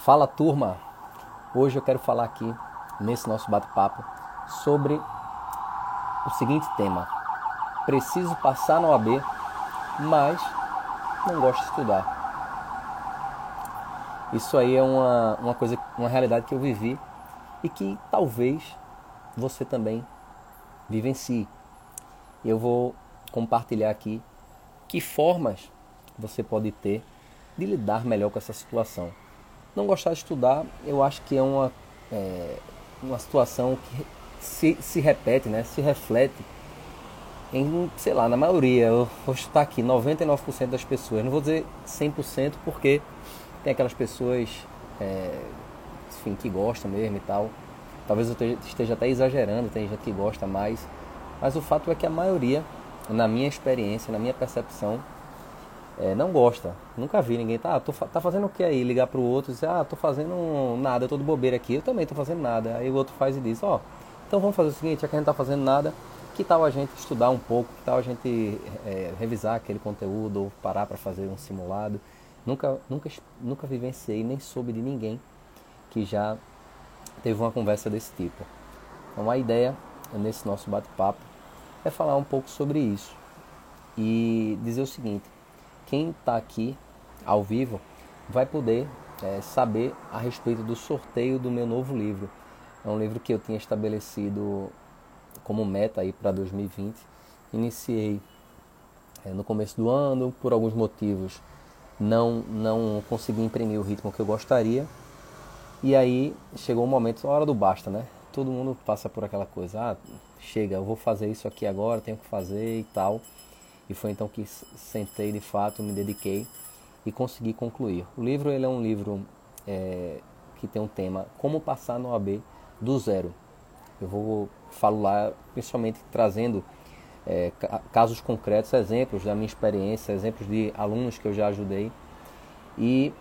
Fala turma! Hoje eu quero falar aqui, nesse nosso bate-papo, sobre o seguinte tema: Preciso passar na OAB, mas não gosto de estudar. Isso aí é uma, uma coisa, uma realidade que eu vivi e que talvez você também vivencie. Eu vou compartilhar aqui que formas você pode ter de lidar melhor com essa situação. Não gostar de estudar, eu acho que é uma, é, uma situação que se, se repete, né? se reflete em, sei lá, na maioria, eu vou estar aqui, 99% das pessoas. Não vou dizer 100% porque tem aquelas pessoas é, enfim, que gostam mesmo e tal. Talvez eu esteja até exagerando, tem gente que gosta mais. Mas o fato é que a maioria, na minha experiência, na minha percepção, é, não gosta. Nunca vi ninguém, tá, tô, tá fazendo o que aí? Ligar pro outro e dizer, ah, tô fazendo nada, eu tô de bobeira aqui, eu também tô fazendo nada. Aí o outro faz e diz, ó, oh, então vamos fazer o seguinte, já que a gente tá fazendo nada, que tal a gente estudar um pouco, que tal a gente é, revisar aquele conteúdo ou parar para fazer um simulado. Nunca, nunca, nunca vivenciei, nem soube de ninguém que já teve uma conversa desse tipo. Então a ideia nesse nosso bate-papo é falar um pouco sobre isso e dizer o seguinte: quem está aqui ao vivo vai poder é, saber a respeito do sorteio do meu novo livro. É um livro que eu tinha estabelecido como meta aí para 2020. Iniciei é, no começo do ano, por alguns motivos não não consegui imprimir o ritmo que eu gostaria. E aí chegou o um momento, a hora do basta, né? Todo mundo passa por aquela coisa, ah, chega, eu vou fazer isso aqui agora, tenho que fazer e tal. E foi então que sentei de fato, me dediquei e consegui concluir. O livro ele é um livro é, que tem um tema Como Passar no AB do Zero. Eu vou falar principalmente trazendo é, casos concretos, exemplos da minha experiência, exemplos de alunos que eu já ajudei e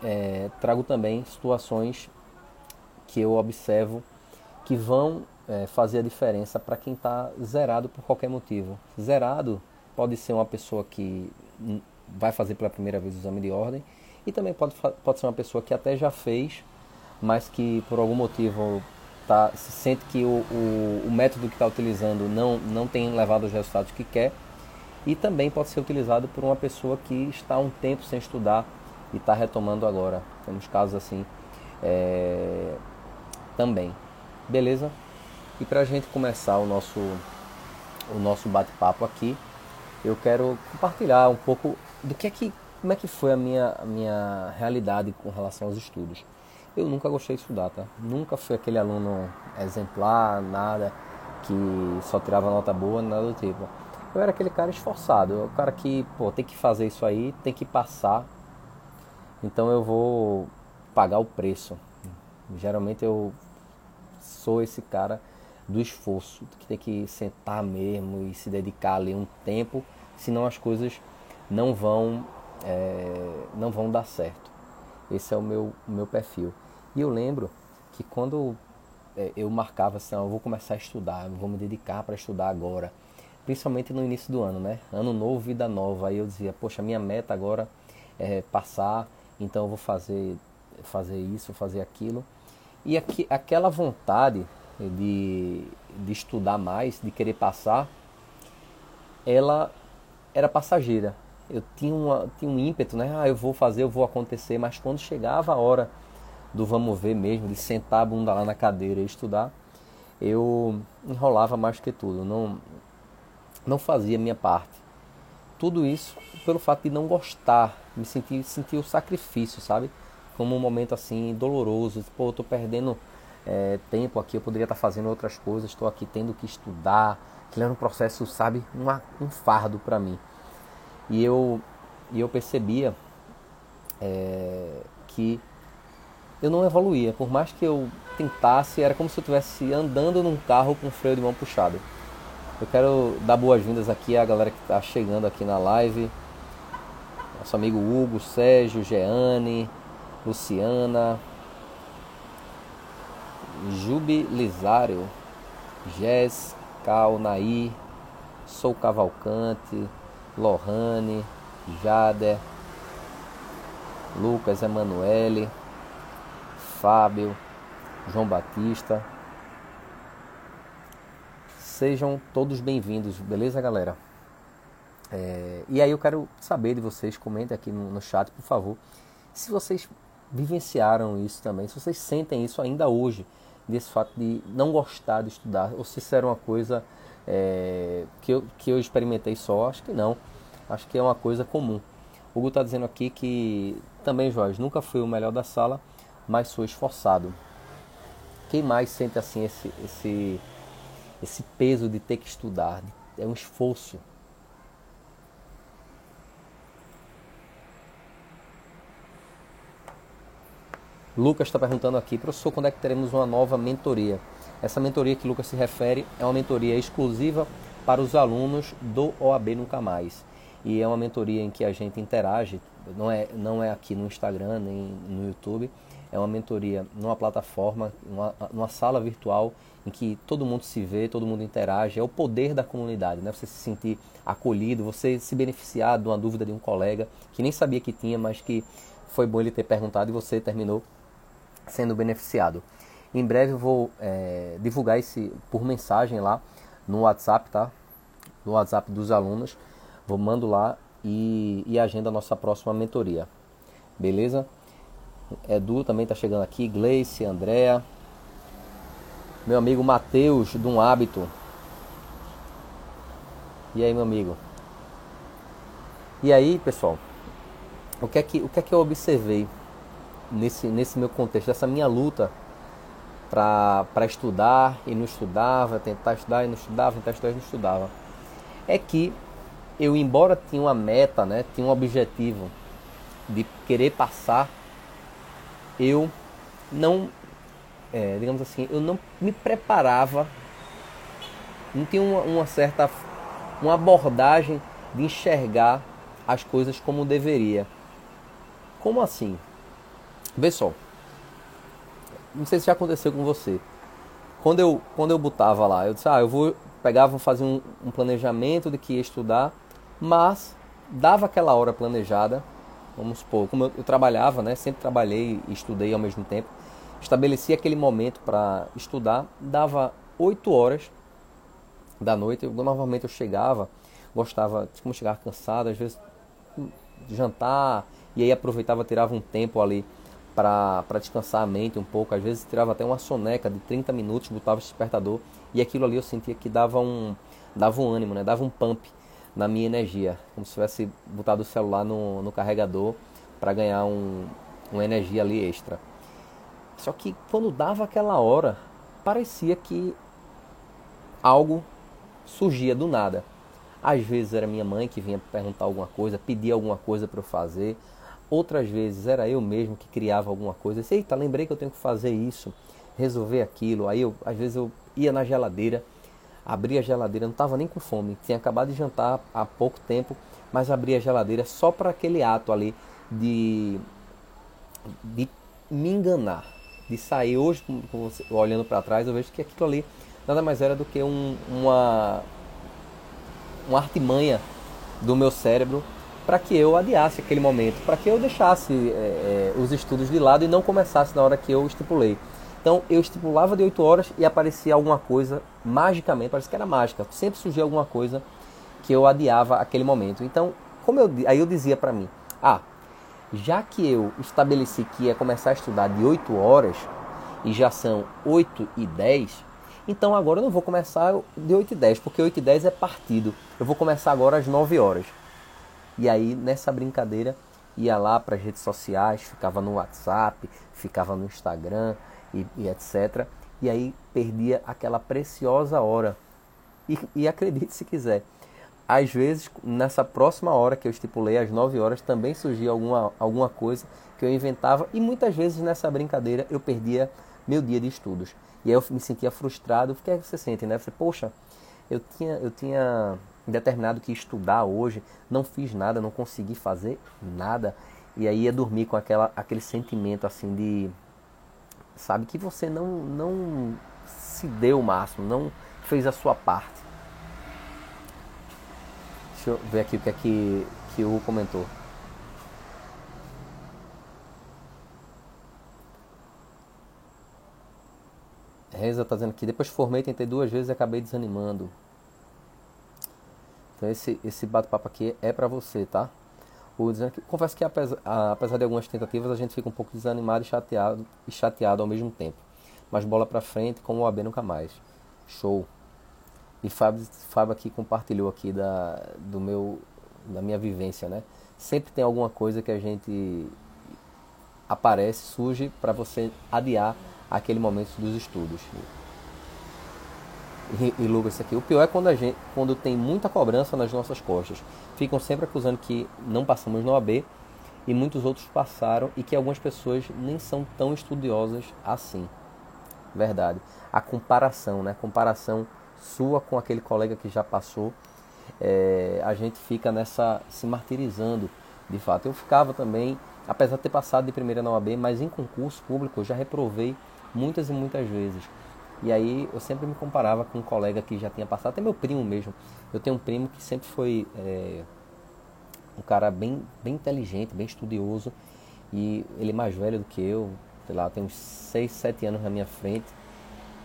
é, trago também situações que eu observo que vão é, fazer a diferença para quem está zerado por qualquer motivo. Zerado pode ser uma pessoa que vai fazer pela primeira vez o exame de ordem e também pode, pode ser uma pessoa que até já fez, mas que por algum motivo tá, se sente que o, o, o método que está utilizando não, não tem levado os resultados que quer. E também pode ser utilizado por uma pessoa que está um tempo sem estudar e está retomando agora. Temos casos assim é, também. Beleza? E para a gente começar o nosso, o nosso bate-papo aqui, eu quero compartilhar um pouco do que é que, como é que foi a minha, a minha realidade com relação aos estudos. Eu nunca gostei de estudar, tá? Nunca fui aquele aluno exemplar, nada, que só tirava nota boa, nada do tipo. Eu era aquele cara esforçado, o cara que, pô, tem que fazer isso aí, tem que passar. Então eu vou pagar o preço. Geralmente eu sou esse cara do esforço, que tem que sentar mesmo e se dedicar ali um tempo, senão as coisas não vão é, não vão dar certo. Esse é o meu, meu perfil. E eu lembro que quando é, eu marcava assim, eu vou começar a estudar, vou me dedicar para estudar agora, principalmente no início do ano, né? Ano novo, vida nova. Aí eu dizia, poxa, minha meta agora é passar, então eu vou fazer fazer isso, fazer aquilo. E aqui, aquela vontade de, de estudar mais, de querer passar, ela era passageira. Eu tinha, uma, tinha um ímpeto, né? Ah, eu vou fazer, eu vou acontecer, mas quando chegava a hora do vamos ver mesmo, de sentar a bunda lá na cadeira e estudar, eu enrolava mais que tudo, não, não fazia minha parte. Tudo isso pelo fato de não gostar, me sentir, sentir o sacrifício, sabe? Como um momento assim doloroso, pô, eu tô perdendo é, tempo aqui, eu poderia estar fazendo outras coisas, estou aqui tendo que estudar, que era um processo, sabe, uma, um fardo para mim. E eu, e eu percebia é, que eu não evoluía, por mais que eu tentasse, era como se eu estivesse andando num carro com freio de mão puxado. Eu quero dar boas-vindas aqui à galera que está chegando aqui na live. Nosso amigo Hugo, Sérgio, Jeane, Luciana, Jubilizário, Jess, Cal, Nair, Sou Cavalcante, Lohane, Jader, Lucas Emanuele, Fábio, João Batista. Sejam todos bem-vindos, beleza, galera? É, e aí eu quero saber de vocês, comentem aqui no, no chat, por favor, se vocês vivenciaram isso também, se vocês sentem isso ainda hoje, desse fato de não gostar de estudar, ou se isso era uma coisa é, que, eu, que eu experimentei só, acho que não, acho que é uma coisa comum. O Hugo está dizendo aqui que também, Jorge, nunca fui o melhor da sala, mas sou esforçado. Quem mais sente assim esse, esse, esse peso de ter que estudar? É um esforço. Lucas está perguntando aqui, professor, quando é que teremos uma nova mentoria? Essa mentoria que Lucas se refere é uma mentoria exclusiva para os alunos do OAB Nunca Mais. E é uma mentoria em que a gente interage, não é, não é aqui no Instagram nem no YouTube, é uma mentoria numa plataforma, numa, numa sala virtual em que todo mundo se vê, todo mundo interage. É o poder da comunidade, né? Você se sentir acolhido, você se beneficiar de uma dúvida de um colega que nem sabia que tinha, mas que foi bom ele ter perguntado e você terminou sendo beneficiado. Em breve eu vou é, divulgar esse por mensagem lá no WhatsApp, tá? No WhatsApp dos alunos. Vou mando lá e, e agenda a nossa próxima mentoria. Beleza? Edu também está chegando aqui, Gleice, Andréa. Meu amigo Matheus, de um hábito. E aí, meu amigo? E aí, pessoal? O que é que, o que, é que eu observei nesse, nesse meu contexto, dessa minha luta para estudar e não estudava, tentar estudar e não estudava, tentar estudar e não estudava, é que eu, embora tinha uma meta, né, tinha um objetivo de querer passar, eu não, é, digamos assim, eu não me preparava, não tinha uma, uma certa, uma abordagem de enxergar as coisas como deveria. Como assim? Vê só. Não sei se já aconteceu com você. Quando eu, quando eu botava lá, eu disse, ah, eu vou pegar, vou fazer um, um planejamento de que ia estudar, mas dava aquela hora planejada, vamos supor, como eu, eu trabalhava, né, sempre trabalhei e estudei ao mesmo tempo, estabeleci aquele momento para estudar, dava 8 horas da noite, eu, normalmente eu chegava, gostava, como chegar cansado, às vezes jantar, e aí aproveitava, tirava um tempo ali para descansar a mente um pouco. Às vezes tirava até uma soneca de 30 minutos, botava o despertador e aquilo ali eu sentia que dava um, dava um ânimo, né? dava um pump na minha energia, como se tivesse botado o celular no, no carregador para ganhar um, uma energia ali extra. Só que quando dava aquela hora, parecia que algo surgia do nada. Às vezes era minha mãe que vinha perguntar alguma coisa, pedir alguma coisa para eu fazer. Outras vezes era eu mesmo que criava alguma coisa. Disse, Eita, lembrei que eu tenho que fazer isso, resolver aquilo. Aí eu, às vezes eu ia na geladeira, abria a geladeira, não estava nem com fome, tinha acabado de jantar há pouco tempo, mas abria a geladeira só para aquele ato ali de, de me enganar, de sair hoje, olhando para trás, eu vejo que aquilo ali nada mais era do que um, uma, uma artimanha do meu cérebro para que eu adiasse aquele momento, para que eu deixasse é, é, os estudos de lado e não começasse na hora que eu estipulei. Então eu estipulava de 8 horas e aparecia alguma coisa magicamente, parece que era mágica, sempre surgia alguma coisa que eu adiava aquele momento. Então, como eu aí eu dizia para mim, ah, já que eu estabeleci que ia começar a estudar de 8 horas e já são 8 e 10, então agora eu não vou começar de 8 e 10, porque 8 e 10 é partido. Eu vou começar agora às 9 horas. E aí, nessa brincadeira, ia lá para as redes sociais, ficava no WhatsApp, ficava no Instagram e, e etc. E aí perdia aquela preciosa hora. E, e acredite se quiser, às vezes, nessa próxima hora que eu estipulei, às 9 horas, também surgia alguma, alguma coisa que eu inventava. E muitas vezes nessa brincadeira eu perdia meu dia de estudos. E aí eu me sentia frustrado. O que é que você sente, né? Você, poxa, eu tinha, eu tinha determinado que estudar hoje, não fiz nada, não consegui fazer nada. E aí ia dormir com aquela, aquele sentimento assim de. Sabe, que você não, não se deu o máximo, não fez a sua parte. Deixa eu ver aqui o que é que, que o comentou. Reza está dizendo aqui, depois formei, tentei duas vezes e acabei desanimando. Então esse, esse bate-papo aqui é para você, tá? O dizendo que, confesso que apesar, apesar de algumas tentativas, a gente fica um pouco desanimado e chateado, e chateado ao mesmo tempo. Mas bola para frente, como o AB nunca mais. Show. E Fábio, Fábio aqui compartilhou aqui da, do meu, da minha vivência, né? Sempre tem alguma coisa que a gente aparece, surge para você adiar aquele momento dos estudos. E, e Lucas, aqui, o pior é quando a gente, quando tem muita cobrança nas nossas costas. Ficam sempre acusando que não passamos no AB e muitos outros passaram e que algumas pessoas nem são tão estudiosas assim. Verdade. A comparação, né? Comparação sua com aquele colega que já passou, é, a gente fica nessa se martirizando, de fato. Eu ficava também, apesar de ter passado de primeira na OAB, mas em concurso público eu já reprovei muitas e muitas vezes. E aí eu sempre me comparava com um colega que já tinha passado, até meu primo mesmo. Eu tenho um primo que sempre foi é, um cara bem, bem inteligente, bem estudioso. E ele é mais velho do que eu, sei lá, tem uns 6, 7 anos na minha frente.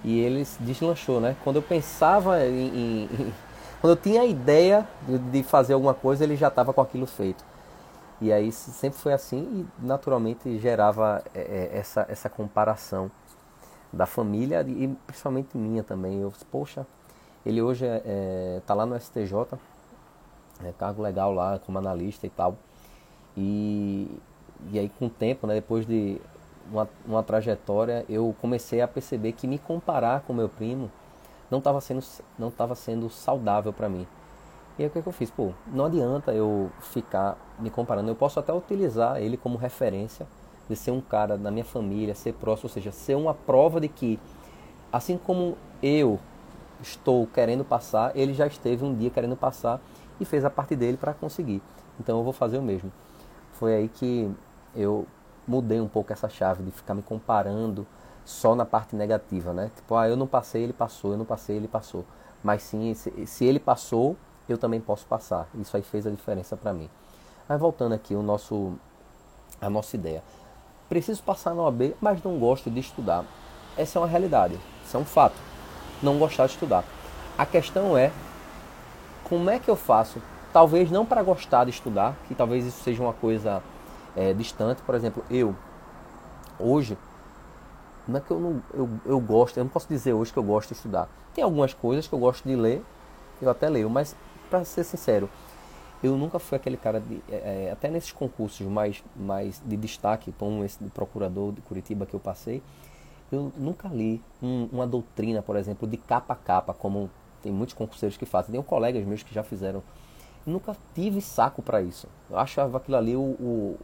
E ele deslanchou, né? Quando eu pensava em, em, quando eu tinha a ideia de, fazer alguma coisa, ele já estava com aquilo feito. E aí sempre foi assim e naturalmente gerava é, é, essa, essa comparação da família e principalmente minha também. Eu, poxa, ele hoje está é, é tá lá no STJ, é cargo legal lá como analista e tal. E, e aí com o tempo, né, depois de uma, uma trajetória, eu comecei a perceber que me comparar com meu primo não estava sendo, não sendo saudável para mim. E aí o que, é que eu fiz? Pô, não adianta eu ficar me comparando. Eu posso até utilizar ele como referência de ser um cara da minha família, ser próximo, ou seja, ser uma prova de que, assim como eu estou querendo passar, ele já esteve um dia querendo passar e fez a parte dele para conseguir. Então eu vou fazer o mesmo. Foi aí que eu mudei um pouco essa chave de ficar me comparando só na parte negativa, né? Tipo, ah, eu não passei, ele passou, eu não passei, ele passou. Mas sim, se, ele passou, eu também posso passar. Isso aí fez a diferença para mim. Mas voltando aqui o nosso a nossa ideia. Preciso passar na OAB, mas não gosto de estudar. Essa é uma realidade, isso é um fato. Não gostar de estudar. A questão é como é que eu faço? Talvez não para gostar de estudar, que talvez isso seja uma coisa é, distante. Por exemplo, eu hoje não é que eu não eu, eu gosto, eu não posso dizer hoje que eu gosto de estudar. Tem algumas coisas que eu gosto de ler, eu até leio, mas para ser sincero, eu nunca fui aquele cara de, é, é, até nesses concursos mais mais de destaque, como esse de procurador de Curitiba que eu passei, eu nunca li um, uma doutrina, por exemplo, de capa a capa, como tem muitos concurseiros que fazem. Tem colegas meus que já fizeram. Eu nunca tive saco para isso. Eu achava aquilo ali o, o,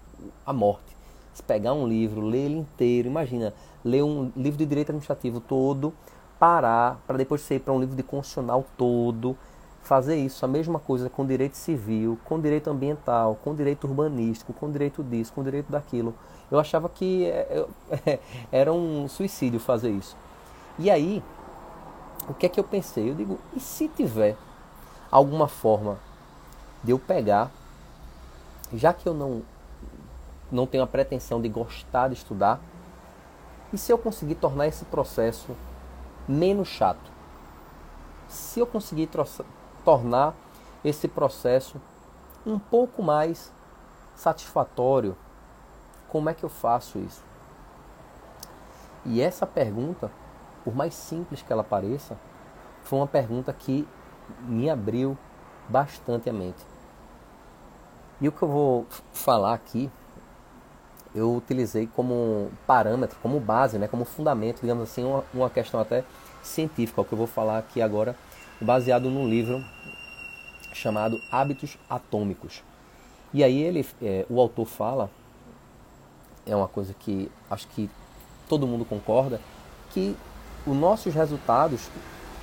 a morte. Se pegar um livro, ler ele inteiro, imagina, ler um livro de direito administrativo todo, parar, para depois você ir para um livro de constitucional todo, fazer isso, a mesma coisa com direito civil, com direito ambiental, com direito urbanístico, com direito disso, com direito daquilo. Eu achava que é, é, era um suicídio fazer isso. E aí, o que é que eu pensei? Eu digo, e se tiver alguma forma de eu pegar, já que eu não, não tenho a pretensão de gostar de estudar, e se eu conseguir tornar esse processo menos chato? Se eu conseguir tornar esse processo um pouco mais satisfatório, como é que eu faço isso? E essa pergunta, por mais simples que ela pareça, foi uma pergunta que me abriu bastante a mente. E o que eu vou falar aqui eu utilizei como parâmetro, como base, né, como fundamento, digamos assim, uma, uma questão até científica, o que eu vou falar aqui agora, baseado num livro chamado Hábitos Atômicos. E aí ele, é, o autor fala, é uma coisa que acho que todo mundo concorda, que os nossos resultados,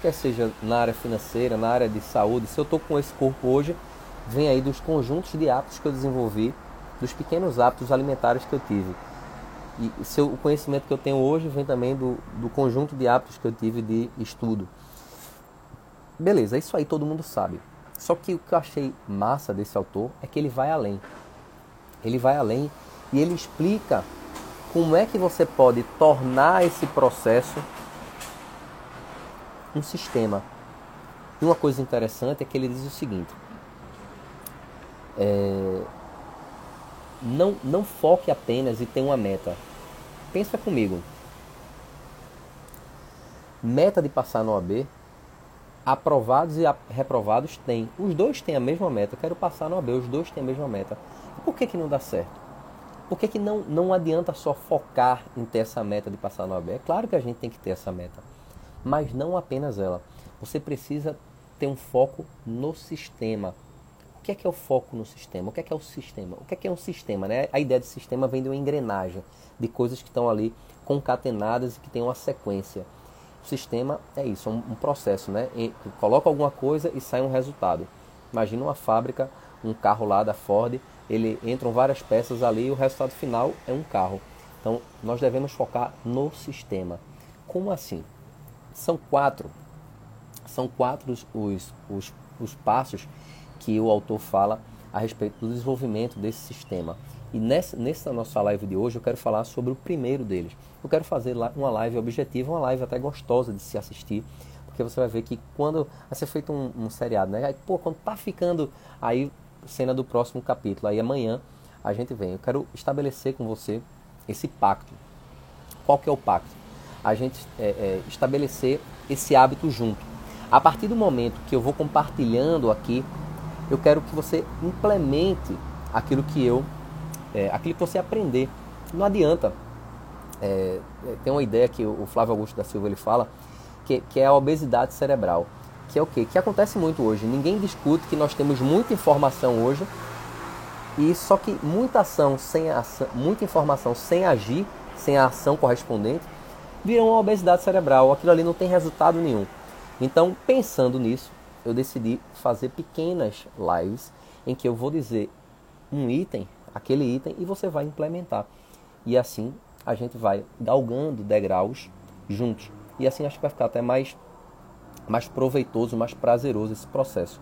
quer seja na área financeira, na área de saúde, se eu estou com esse corpo hoje, vem aí dos conjuntos de hábitos que eu desenvolvi dos pequenos hábitos alimentares que eu tive. E o conhecimento que eu tenho hoje vem também do, do conjunto de hábitos que eu tive de estudo. Beleza, isso aí todo mundo sabe. Só que o que eu achei massa desse autor é que ele vai além. Ele vai além e ele explica como é que você pode tornar esse processo um sistema. E uma coisa interessante é que ele diz o seguinte: é, não, não foque apenas e tenha uma meta. Pensa comigo. Meta de passar no AB, aprovados e reprovados têm. Os dois têm a mesma meta. Eu quero passar no AB, os dois têm a mesma meta. Por que, que não dá certo? Por que, que não, não adianta só focar em ter essa meta de passar no AB? É claro que a gente tem que ter essa meta, mas não apenas ela. Você precisa ter um foco no sistema. O que é que é o foco no sistema? O que é que é o sistema? O que é que é um sistema? Né? A ideia de sistema vem de uma engrenagem, de coisas que estão ali concatenadas e que têm uma sequência. Sistema é isso, é um, processo, né? Coloca alguma coisa e sai um resultado. Imagina uma fábrica, um carro lá da Ford, ele entram várias peças ali e o resultado final é um carro. Então, nós devemos focar no sistema. Como assim? São quatro. São quatro os, os, os passos que o autor fala a respeito do desenvolvimento desse sistema. E nessa, nessa nossa live de hoje eu quero falar sobre o primeiro deles. Eu quero fazer uma live objetiva, uma live até gostosa de se assistir, porque você vai ver que quando vai ser feito um, um seriado, né? Aí, pô, quando tá ficando aí cena do próximo capítulo, aí amanhã a gente vem. Eu quero estabelecer com você esse pacto. Qual que é o pacto? A gente é, é, estabelecer esse hábito junto. A partir do momento que eu vou compartilhando aqui eu quero que você implemente aquilo que eu, é, aquilo que você aprender. Não adianta. É, é, tem uma ideia que o Flávio Augusto da Silva ele fala, que, que é a obesidade cerebral. Que é o quê? Que acontece muito hoje. Ninguém discute que nós temos muita informação hoje, e só que muita ação sem ação, muita informação sem agir, sem a ação correspondente, vira uma obesidade cerebral. Aquilo ali não tem resultado nenhum. Então, pensando nisso, eu decidi fazer pequenas lives em que eu vou dizer um item, aquele item, e você vai implementar. E assim a gente vai galgando degraus juntos. E assim acho que vai ficar até mais, mais proveitoso, mais prazeroso esse processo.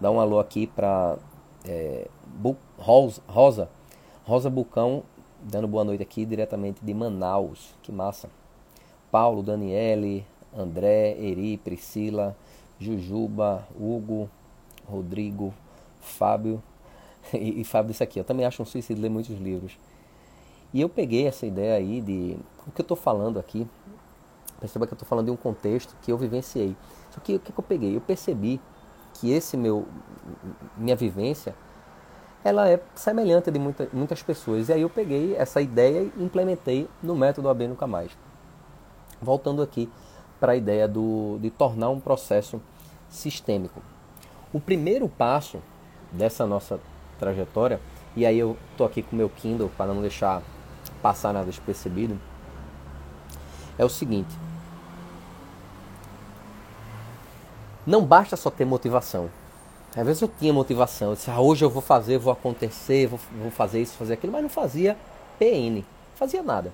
Dá um alô aqui para é, Rosa, Rosa, Rosa Bucão, dando boa noite aqui diretamente de Manaus. Que massa. Paulo, Daniele, André, Eri, Priscila, Jujuba, Hugo, Rodrigo, Fábio. E, e Fábio disse aqui, eu também acho um suicídio ler muitos livros. E eu peguei essa ideia aí de. O que eu estou falando aqui, perceba que eu estou falando de um contexto que eu vivenciei. Só que o que, que eu peguei? Eu percebi que esse meu. minha vivência ela é semelhante de muita, muitas pessoas. E aí eu peguei essa ideia e implementei no método AB Nunca Mais. Voltando aqui para a ideia do, de tornar um processo sistêmico. O primeiro passo dessa nossa trajetória, e aí eu estou aqui com o meu Kindle para não deixar passar nada despercebido, é o seguinte: não basta só ter motivação. Às vezes eu tinha motivação, eu disse, ah, hoje eu vou fazer, vou acontecer, vou, vou fazer isso, fazer aquilo, mas não fazia PN, fazia nada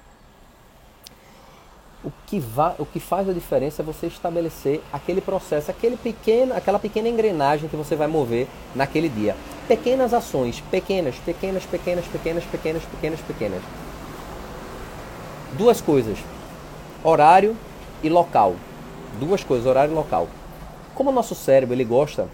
o que, vai, o que faz a diferença é você estabelecer aquele processo, aquele pequeno, aquela pequena engrenagem que você vai mover naquele dia. Pequenas ações, pequenas, pequenas, pequenas, pequenas, pequenas, pequenas, pequenas. Duas coisas: horário e local. Duas coisas, horário e local. Como o nosso cérebro ele gosta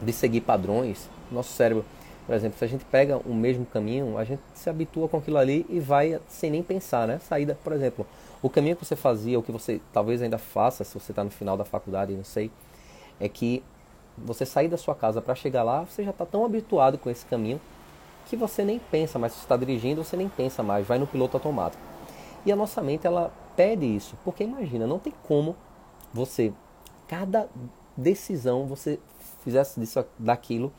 de seguir padrões, nosso cérebro por exemplo, se a gente pega o mesmo caminho, a gente se habitua com aquilo ali e vai sem nem pensar, né? Saída, por exemplo, o caminho que você fazia, o que você talvez ainda faça, se você está no final da faculdade, não sei, é que você sair da sua casa para chegar lá, você já está tão habituado com esse caminho que você nem pensa mais. Se está dirigindo, você nem pensa mais, vai no piloto automático. E a nossa mente, ela pede isso, porque imagina, não tem como você, cada decisão, você fizesse disso, daquilo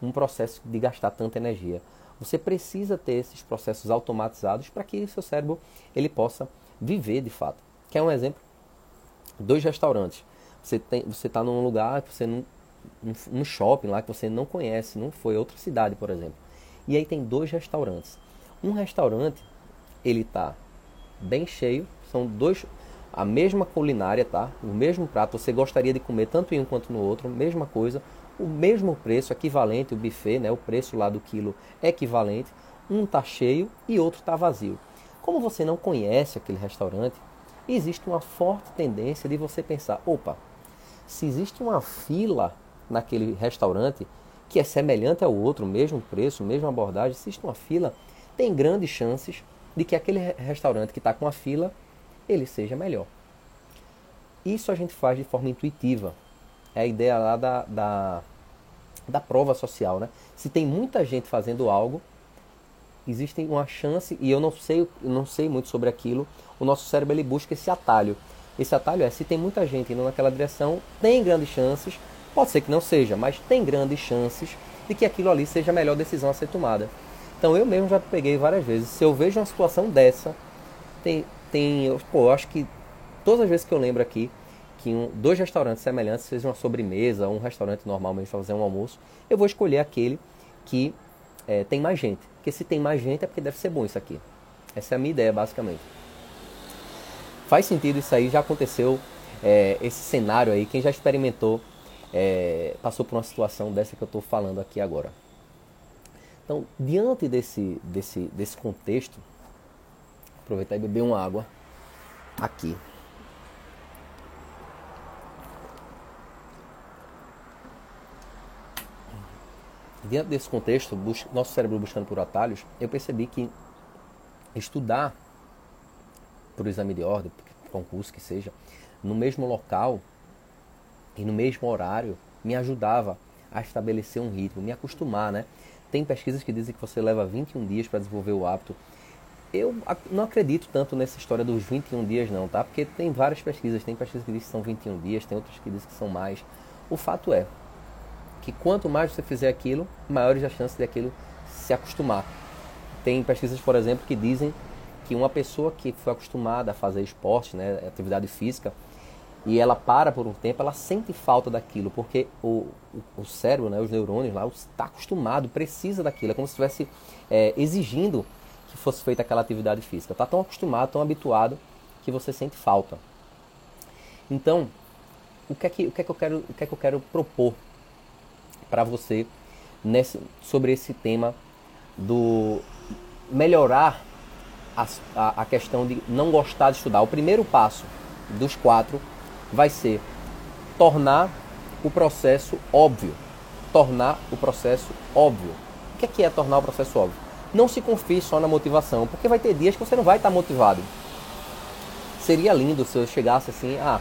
um processo de gastar tanta energia. Você precisa ter esses processos automatizados para que seu cérebro ele possa viver de fato. Quer um exemplo? Dois restaurantes. Você tem, você está num lugar que você não, num shopping lá que você não conhece, não foi outra cidade, por exemplo. E aí tem dois restaurantes. Um restaurante ele está bem cheio, são dois a mesma culinária, tá? O mesmo prato, você gostaria de comer tanto em um quanto no outro, mesma coisa, o mesmo preço, equivalente, o buffet, né, o preço lá do quilo é equivalente, um está cheio e outro está vazio. Como você não conhece aquele restaurante, existe uma forte tendência de você pensar: opa, se existe uma fila naquele restaurante que é semelhante ao outro, mesmo preço, mesma abordagem, existe uma fila, tem grandes chances de que aquele restaurante que está com a fila ele seja melhor. Isso a gente faz de forma intuitiva. É a ideia lá da, da, da prova social, né? Se tem muita gente fazendo algo, existe uma chance, e eu não sei, não sei muito sobre aquilo, o nosso cérebro ele busca esse atalho. Esse atalho é, se tem muita gente indo naquela direção, tem grandes chances, pode ser que não seja, mas tem grandes chances de que aquilo ali seja a melhor decisão a ser tomada. Então eu mesmo já peguei várias vezes. Se eu vejo uma situação dessa, tem, tem pô, eu acho que todas as vezes que eu lembro aqui que um, dois restaurantes semelhantes, seja uma sobremesa, um restaurante normal mesmo fazer um almoço, eu vou escolher aquele que é, tem mais gente. Porque se tem mais gente é porque deve ser bom isso aqui. Essa é a minha ideia, basicamente. Faz sentido isso aí, já aconteceu é, esse cenário aí, quem já experimentou, é, passou por uma situação dessa que eu estou falando aqui agora. Então, diante desse, desse, desse contexto, aproveitar e beber uma água aqui. Diante desse contexto, nosso cérebro buscando por atalhos, eu percebi que estudar para o exame de ordem, concurso que seja, no mesmo local e no mesmo horário, me ajudava a estabelecer um ritmo, me acostumar, né? Tem pesquisas que dizem que você leva 21 dias para desenvolver o hábito. Eu não acredito tanto nessa história dos 21 dias não, tá? Porque tem várias pesquisas, tem pesquisas que dizem que são 21 dias, tem outras que dizem que são mais. O fato é que quanto mais você fizer aquilo, maiores as chances de aquilo se acostumar. Tem pesquisas, por exemplo, que dizem que uma pessoa que foi acostumada a fazer esporte, né, atividade física, e ela para por um tempo, ela sente falta daquilo, porque o, o, o cérebro, né, os neurônios lá, está acostumado, precisa daquilo. É como se estivesse é, exigindo que fosse feita aquela atividade física. Está tão acostumado, tão habituado, que você sente falta. Então, o que é que, o que, é que, eu, quero, o que, é que eu quero propor para você nesse, sobre esse tema do melhorar a, a, a questão de não gostar de estudar? O primeiro passo dos quatro vai ser tornar o processo óbvio. Tornar o processo óbvio. O que é, que é tornar o processo óbvio? Não se confie só na motivação, porque vai ter dias que você não vai estar motivado. Seria lindo se eu chegasse assim, ah,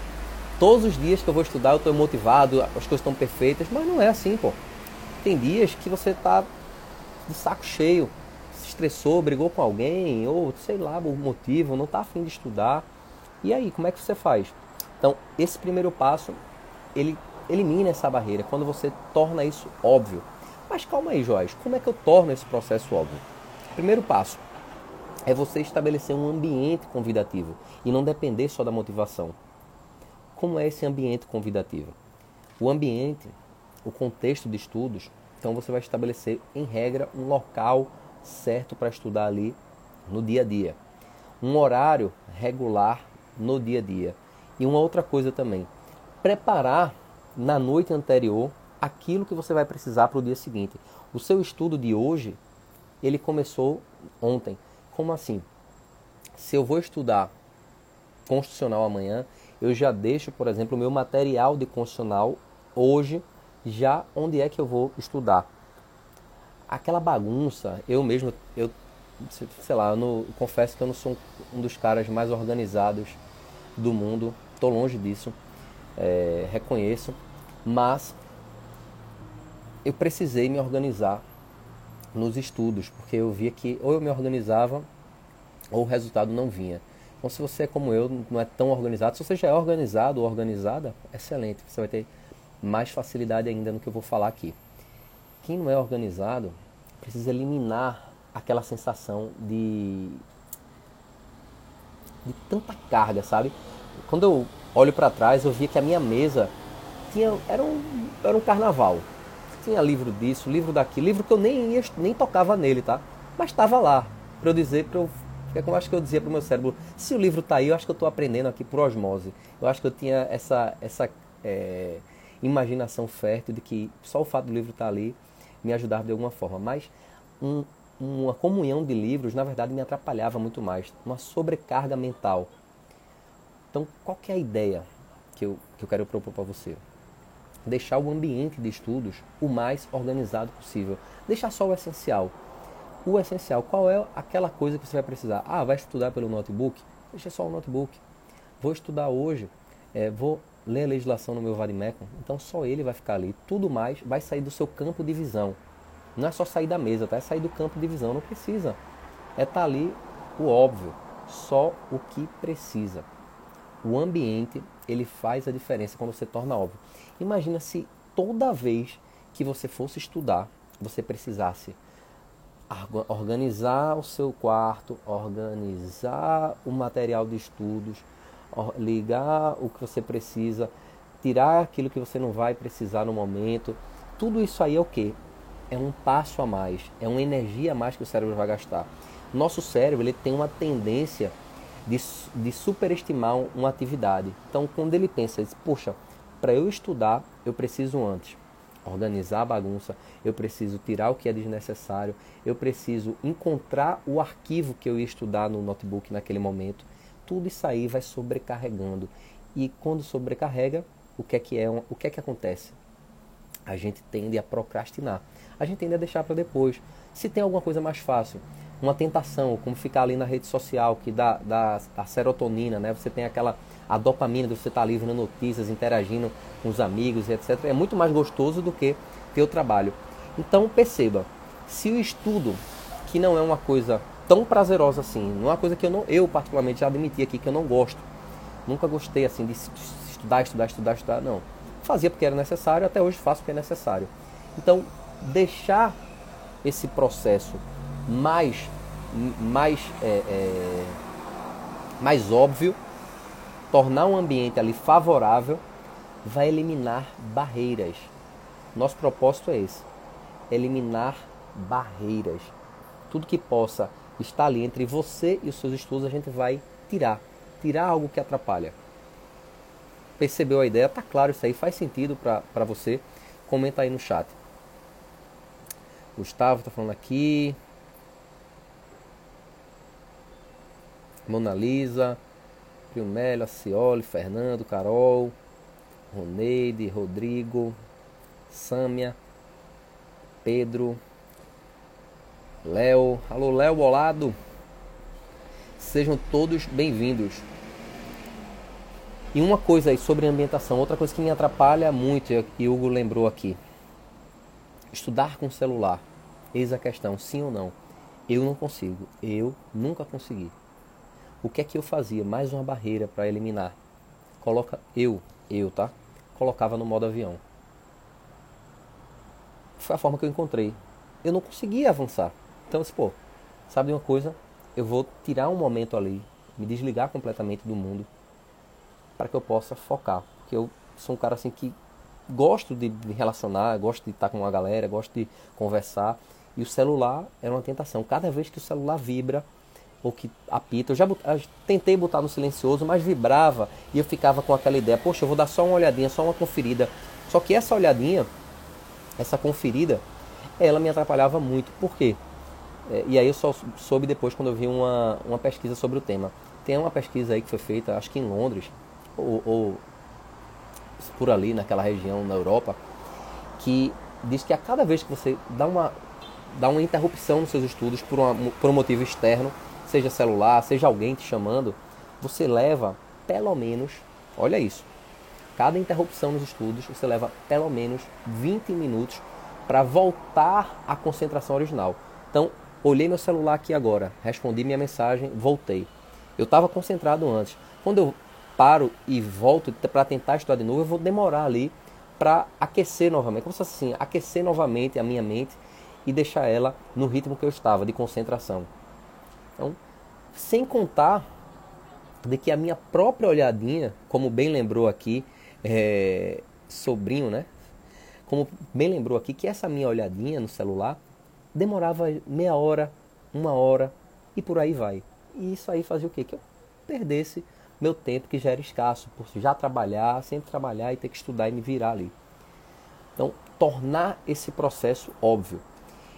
todos os dias que eu vou estudar eu estou motivado, as coisas estão perfeitas, mas não é assim, pô. Tem dias que você está de saco cheio, se estressou, brigou com alguém, ou sei lá o motivo, não está afim de estudar. E aí, como é que você faz? Então, esse primeiro passo, ele elimina essa barreira, quando você torna isso óbvio. Mas calma aí, Joás, como é que eu torno esse processo óbvio? Primeiro passo é você estabelecer um ambiente convidativo e não depender só da motivação. Como é esse ambiente convidativo? O ambiente, o contexto de estudos, então você vai estabelecer, em regra, um local certo para estudar ali no dia a dia. Um horário regular no dia a dia. E uma outra coisa também, preparar na noite anterior aquilo que você vai precisar para o dia seguinte. O seu estudo de hoje, ele começou ontem. Como assim? Se eu vou estudar constitucional amanhã, eu já deixo, por exemplo, o meu material de constitucional hoje, já onde é que eu vou estudar. Aquela bagunça, eu mesmo, eu sei lá, eu não, confesso que eu não sou um dos caras mais organizados do mundo Estou longe disso, é, reconheço, mas eu precisei me organizar nos estudos, porque eu via que ou eu me organizava ou o resultado não vinha. Então, se você é como eu, não é tão organizado, se você já é organizado ou organizada, excelente, você vai ter mais facilidade ainda no que eu vou falar aqui. Quem não é organizado precisa eliminar aquela sensação de, de tanta carga, sabe? Quando eu olho para trás, eu vi que a minha mesa tinha, era, um, era um carnaval. Tinha livro disso, livro daquilo, livro que eu nem, ia, nem tocava nele, tá? Mas estava lá, para eu dizer, para eu é como acho que eu dizia para o meu cérebro, se o livro está aí, eu acho que eu estou aprendendo aqui por osmose. Eu acho que eu tinha essa, essa é, imaginação fértil de que só o fato do livro estar tá ali me ajudava de alguma forma. Mas um, uma comunhão de livros, na verdade, me atrapalhava muito mais. Uma sobrecarga mental Então, qual que é a ideia que eu, que eu quero propor para você? Deixar o ambiente de estudos o mais organizado possível. Deixar só o essencial. O essencial, qual é aquela coisa que você vai precisar? Ah, vai estudar pelo notebook? Deixa só o notebook. Vou estudar hoje, é, vou ler a legislação no meu Vademecum, então só ele vai ficar ali. Tudo mais vai sair do seu campo de visão. Não é só sair da mesa, tá? É sair do campo de visão, não precisa. É estar tá ali o óbvio, só o que precisa. O ambiente, ele faz a diferença quando você torna óbvio. Imagina se toda vez que você fosse estudar, você precisasse organizar o seu quarto, organizar o material de estudos, ligar o que você precisa, tirar aquilo que você não vai precisar no momento. Tudo isso aí é o que? É um passo a mais, é uma energia a mais que o cérebro vai gastar. Nosso cérebro ele tem uma tendência de, de superestimar uma atividade. Então, quando ele pensa, ele diz, poxa, para eu estudar, eu preciso antes organizar a bagunça, eu preciso tirar o que é desnecessário, eu preciso encontrar o arquivo que eu ia estudar no notebook naquele momento, tudo isso aí vai sobrecarregando. E quando sobrecarrega, o que é que é, o que é que acontece? A gente tende a procrastinar. A gente tende a deixar para depois. Se tem alguma coisa mais fácil, uma tentação, como ficar ali na rede social que dá, dá a serotonina, né? Você tem aquela a dopamina de você estar tá ali vendo notícias, interagindo com os amigos, etc. É muito mais gostoso do que ter o trabalho. Então perceba, se o estudo, que não é uma coisa tão prazerosa assim. Não é uma coisa que eu não, eu particularmente já admiti aqui que eu não gosto. Nunca gostei assim de estudar, estudar, estudar, estudar, não. Fazia porque era necessário, até hoje faço porque é necessário. Então, deixar esse processo mais mais é, é, mais óbvio, tornar um ambiente ali favorável, vai eliminar barreiras. Nosso propósito é esse: eliminar barreiras. Tudo que possa está ali entre você e os seus estudos, a gente vai tirar. Tirar algo que atrapalha. Percebeu a ideia? Tá claro isso aí? Faz sentido para você? Comenta aí no chat. Gustavo está falando aqui. Mona Lisa, Primelho, Cioli, Fernando, Carol, Roneide, Rodrigo, Sâmia, Pedro, Léo. Alô, Léo Bolado. Sejam todos bem-vindos. E uma coisa aí sobre ambientação, outra coisa que me atrapalha muito, e o Hugo lembrou aqui. Estudar com celular. Eis a questão, sim ou não. Eu não consigo. Eu nunca consegui. O que é que eu fazia? Mais uma barreira para eliminar. Coloca eu, eu, tá? Colocava no modo avião. Foi a forma que eu encontrei. Eu não conseguia avançar. Então, assim, pô, sabe de uma coisa? Eu vou tirar um momento ali, me desligar completamente do mundo, para que eu possa focar. Porque eu sou um cara assim que gosto de me relacionar, gosto de estar com uma galera, gosto de conversar. E o celular era uma tentação. Cada vez que o celular vibra ou que apita, eu já tentei botar no silencioso, mas vibrava e eu ficava com aquela ideia: poxa, eu vou dar só uma olhadinha, só uma conferida. Só que essa olhadinha, essa conferida, ela me atrapalhava muito. Por quê? É, e aí eu só soube depois quando eu vi uma, uma pesquisa sobre o tema. Tem uma pesquisa aí que foi feita, acho que em Londres, ou, ou por ali, naquela região na Europa, que diz que a cada vez que você dá uma, dá uma interrupção nos seus estudos por, uma, por um motivo externo, seja celular, seja alguém te chamando, você leva pelo menos, olha isso, cada interrupção nos estudos, você leva pelo menos 20 minutos para voltar à concentração original. Então, Olhei meu celular aqui agora, respondi minha mensagem, voltei. Eu estava concentrado antes. Quando eu paro e volto para tentar estudar de novo, eu vou demorar ali para aquecer novamente. Como se fosse assim, aquecer novamente a minha mente e deixar ela no ritmo que eu estava, de concentração. Então, sem contar de que a minha própria olhadinha, como bem lembrou aqui, é, sobrinho, né? Como bem lembrou aqui, que essa minha olhadinha no celular demorava meia hora, uma hora e por aí vai. E isso aí fazia o quê? Que eu perdesse meu tempo que já era escasso, por já trabalhar, sempre trabalhar e ter que estudar e me virar ali. Então, tornar esse processo óbvio.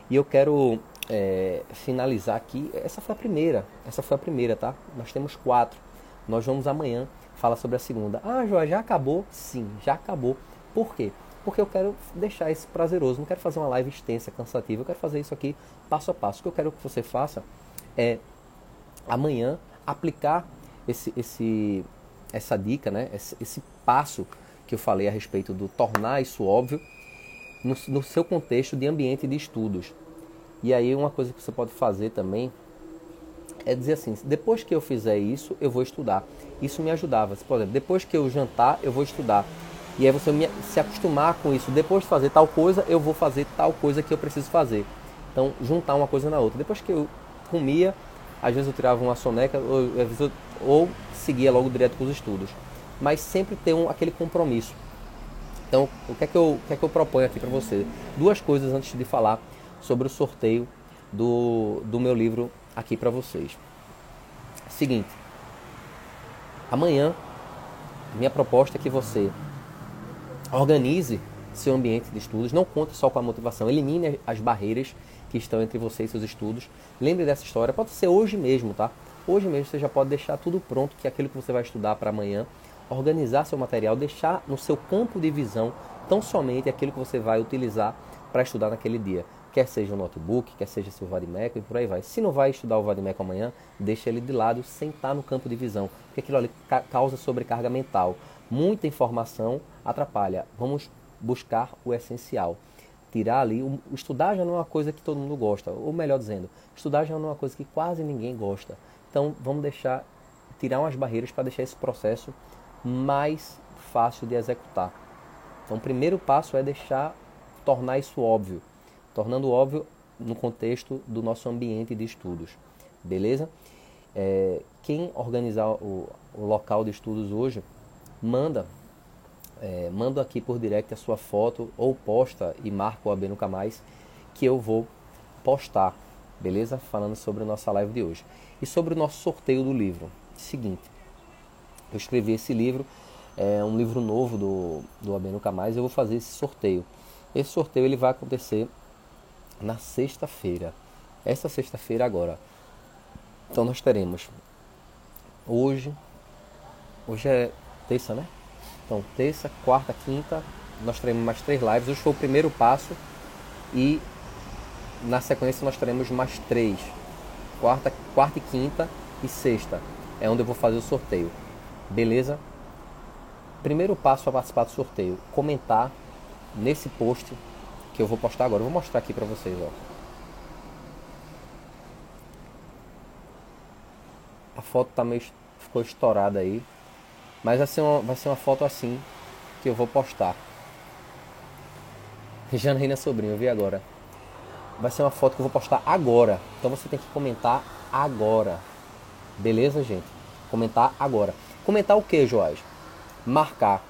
E eu quero é, finalizar aqui. Essa foi a primeira. Essa foi a primeira, tá? Nós temos quatro. Nós vamos amanhã fala sobre a segunda. Ah, João, já acabou? Sim, já acabou. Por quê? Porque eu quero deixar isso prazeroso, não quero fazer uma live extensa, cansativa, eu quero fazer isso aqui passo a passo. O que eu quero que você faça é amanhã aplicar esse, esse, essa dica, né? esse, esse passo que eu falei a respeito do tornar isso óbvio no, no seu contexto de ambiente de estudos. E aí uma coisa que você pode fazer também é dizer assim, depois que eu fizer isso, eu vou estudar. Isso me ajudava. Por exemplo, depois que eu jantar, eu vou estudar. E aí você se acostumar com isso. Depois de fazer tal coisa, eu vou fazer tal coisa que eu preciso fazer. Então, juntar uma coisa na outra. Depois que eu comia, às vezes eu tirava uma soneca ou, ou seguia logo direto com os estudos. Mas sempre ter um, aquele compromisso. Então, o que é que eu, o que é que eu proponho aqui para você? Duas coisas antes de falar sobre o sorteio do, do meu livro aqui para vocês. Seguinte, amanhã minha proposta é que você organize seu ambiente de estudos, não conte só com a motivação, elimine as barreiras que estão entre você e seus estudos. Lembre dessa história, pode ser hoje mesmo, tá? Hoje mesmo você já pode deixar tudo pronto, que é aquilo que você vai estudar para amanhã, organizar seu material, deixar no seu campo de visão tão somente aquilo que você vai utilizar para estudar naquele dia. Quer seja um notebook, quer seja seu Vadimeco e por aí vai. Se não vai estudar o Vadimeco amanhã, deixa ele de lado sem estar no campo de visão, porque aquilo ali causa sobrecarga mental. Muita informação atrapalha. Vamos buscar o essencial. Tirar ali, estudar já não é uma coisa que todo mundo gosta, ou melhor dizendo, estudar já não é uma coisa que quase ninguém gosta. Então vamos deixar, tirar umas barreiras para deixar esse processo mais fácil de executar. Então o primeiro passo é deixar, tornar isso óbvio, tornando óbvio no contexto do nosso ambiente de estudos, beleza? É, quem organizar o, o local de estudos hoje, manda é, manda aqui por direct a sua foto ou posta e marca o AB Nunca Mais que eu vou postar, beleza? Falando sobre a nossa live de hoje. E sobre o nosso sorteio do livro. Seguinte, eu escrevi esse livro, é um livro novo do, do AB Nunca Mais, eu vou fazer esse sorteio. Esse sorteio ele vai acontecer na sexta-feira. Essa sexta-feira agora. Então nós teremos hoje, hoje é terça, né? Então, terça, quarta, quinta, nós teremos mais três lives. Hoje foi o primeiro passo e na sequência nós teremos mais três. Quarta, quarta e quinta e sexta é onde eu vou fazer o sorteio. Beleza? Primeiro passo para participar do sorteio, comentar nesse post que eu vou postar agora. Eu vou mostrar aqui para vocês, ó. A foto tá meio ficou estourada aí, mas vai ser, uma, vai ser uma foto assim que eu vou postar. Janaína Sobrinho, eu vi agora. Vai ser uma foto que eu vou postar agora. Então você tem que comentar agora. Beleza, gente? Comentar agora. Comentar o que, Joás? Marcar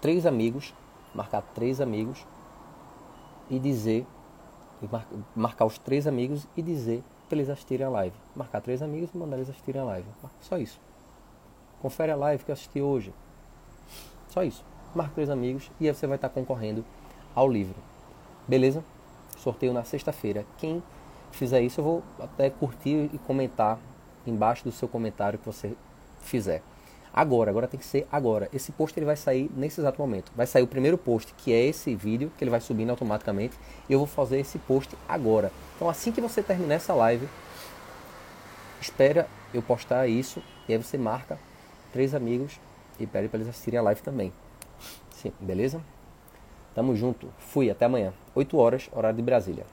três amigos. Marcar três amigos. E dizer. marcar os três amigos e dizer para eles assistirem a live. Marcar três amigos e mandar eles assistirem a live. Só isso. Confere a live que eu assisti hoje. Só isso. Marca três amigos e aí você vai estar concorrendo ao livro. Beleza? Sorteio na sexta-feira. Quem fizer isso, eu vou até curtir e comentar embaixo do seu comentário que você fizer. Agora, agora tem que ser agora. Esse post ele vai sair nesse exato momento. Vai sair o primeiro post, que é esse vídeo, que ele vai subindo automaticamente. E eu vou fazer esse post agora. Então, assim que você terminar essa live, espera eu postar isso e aí você marca três amigos e pede para eles assistirem a live também. Sim, beleza? Tamo junto. Fui, até amanhã. 8 horas, horário de Brasília.